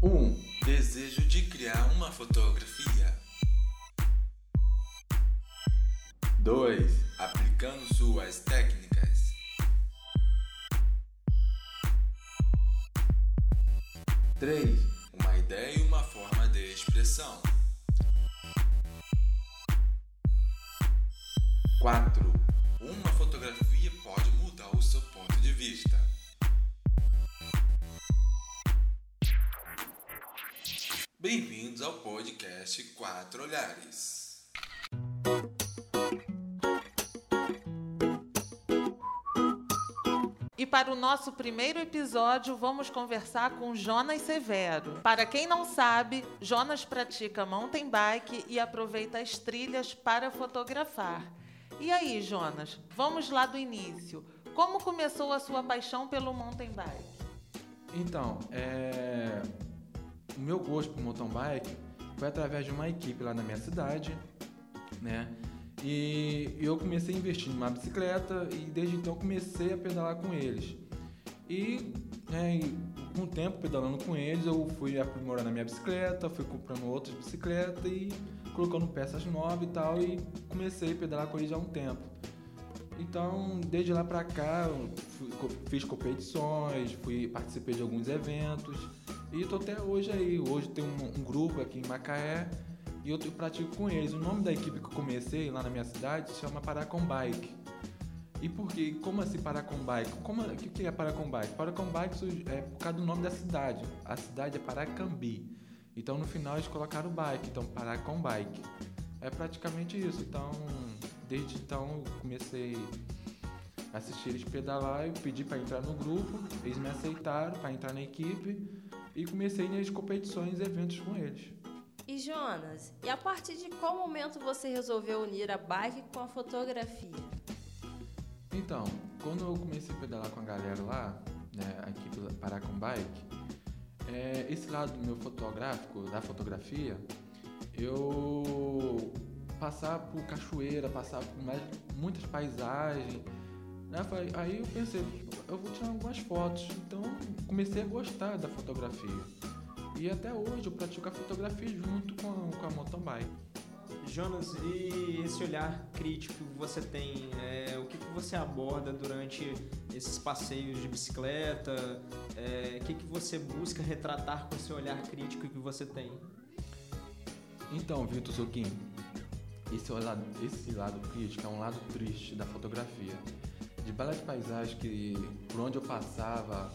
Um, desejo de criar uma fotografia. 2. Aplicando suas técnicas. 3. Uma ideia e uma forma de expressão. 4. Bem-vindos ao podcast Quatro Olhares. E para o nosso primeiro episódio, vamos conversar com Jonas Severo. Para quem não sabe, Jonas pratica mountain bike e aproveita as trilhas para fotografar. E aí, Jonas, vamos lá do início. Como começou a sua paixão pelo mountain bike? Então, é... meu gosto por mountain bike foi através de uma equipe lá na minha cidade, né? E eu comecei a investir numa bicicleta e desde então comecei a pedalar com eles. E, né, com o tempo pedalando com eles, eu fui aprimorando a minha bicicleta, fui comprando outras bicicletas e colocando peças novas e tal e comecei a pedalar com eles há um tempo. Então, desde lá pra cá, eu fiz competições, fui participei de alguns eventos e tô até hoje aí. Hoje tem um, um grupo aqui em Macaé e eu pratico com eles. O nome da equipe que eu comecei lá na minha cidade chama Paracom Bike. E por quê? Como assim Paracom Bike? Como, o que é Paracom Bike? Paracom Bike é por causa do nome da cidade. A cidade é Paracambi. Então no final eles colocaram bike, então Paracom Bike. É praticamente isso. Então, desde então eu comecei a assistir eles pedalar, eu pedi para entrar no grupo, eles me aceitaram para entrar na equipe e comecei nas competições e eventos com eles. E Jonas, e a partir de qual momento você resolveu unir a bike com a fotografia? Então, quando eu comecei a pedalar com a galera lá, né, a equipe Paracom Bike, é, esse lado meu fotográfico, da fotografia, eu passar por cachoeira, passar por mais, muitas paisagens. Né? Aí eu pensei, eu vou tirar algumas fotos. Então comecei a gostar da fotografia. E até hoje eu pratico a fotografia junto com a, com a mountain bike. Jonas, e esse olhar crítico que você tem, é, o que, que você aborda durante esses passeios de bicicleta? É, o que, que você busca retratar com esse olhar crítico que você tem? Então, Vitor Zucchini, esse lado, esse lado crítico é um lado triste da fotografia. De belas paisagens que, por onde eu passava,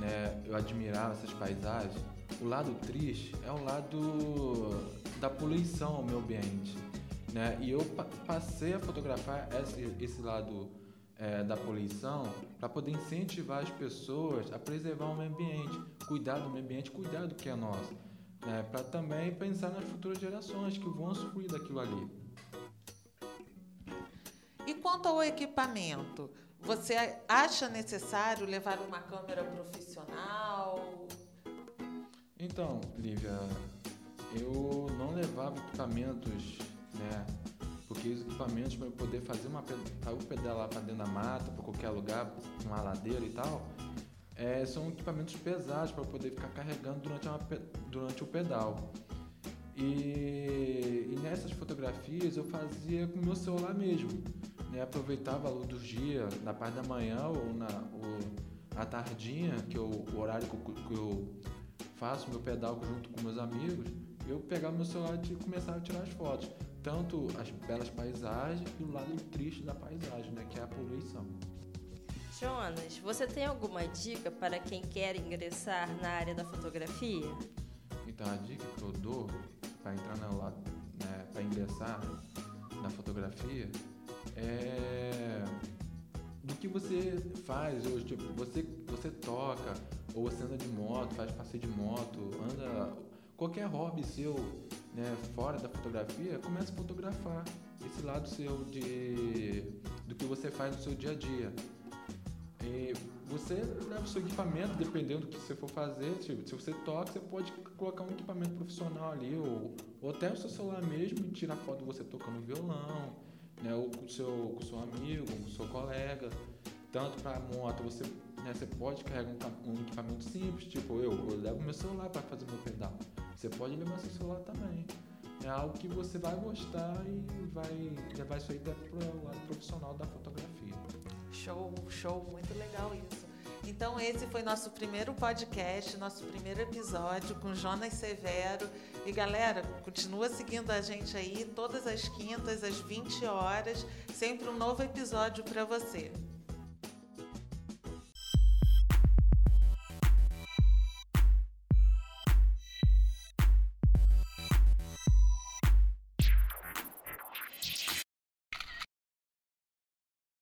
né, eu admirava essas paisagens, o lado triste é o lado da poluição ao meio ambiente. Né? E eu passei a fotografar esse, esse lado é, da poluição para poder incentivar as pessoas a preservar o meio ambiente, cuidar do meio ambiente, cuidar do que é nosso. Né? Para também pensar nas futuras gerações que vão usufruir daquilo ali. E quanto ao equipamento, você acha necessário levar uma câmera profissional? Então, Lívia, eu não levava equipamentos, né? Porque os equipamentos para eu poder fazer uma para eu pedalar para dentro da mata, para qualquer lugar, uma ladeira e tal, é, são equipamentos pesados para eu poder ficar carregando durante, uma, durante o pedal. E, e, nessas fotografias eu fazia com o meu celular mesmo, né? Aproveitava a luz do dia, na parte da manhã ou na ou a tardinha, que é o, o horário que eu, que eu faço meu pedal junto com meus amigos, eu pegava meu celular e começava a tirar as fotos. Tanto as belas paisagens e o lado triste da paisagem, né, que é a poluição. Jonas, você tem alguma dica para quem quer ingressar na área da fotografia? Então, a dica que eu dou para entrar na né, para ingressar na fotografia é do que você faz hoje, tipo, você você toca ou você anda de moto, faz passeio de moto, anda qualquer hobby seu, né, fora da fotografia, comece a fotografar esse lado seu de do que você faz no seu dia a dia. E você leva o seu equipamento, dependendo do que você for fazer. Tipo, se você toca, você pode colocar um equipamento profissional ali, ou, ou até o seu celular mesmo e tirar foto de você tocando violão, né? Ou com seu, com seu amigo, com seu colega. Tanto para moto, você, né, você pode carregar um, um equipamento simples, tipo eu, eu levo meu celular para fazer meu pedal. Você pode levar seu celular também. É algo que você vai gostar e vai levar isso aí para o lado profissional da fotografia. Show, show, muito legal isso. Então esse foi nosso primeiro podcast, nosso primeiro episódio com Jonas Severo. E galera, continua seguindo a gente aí todas as quintas às 20 horas, sempre um novo episódio para você.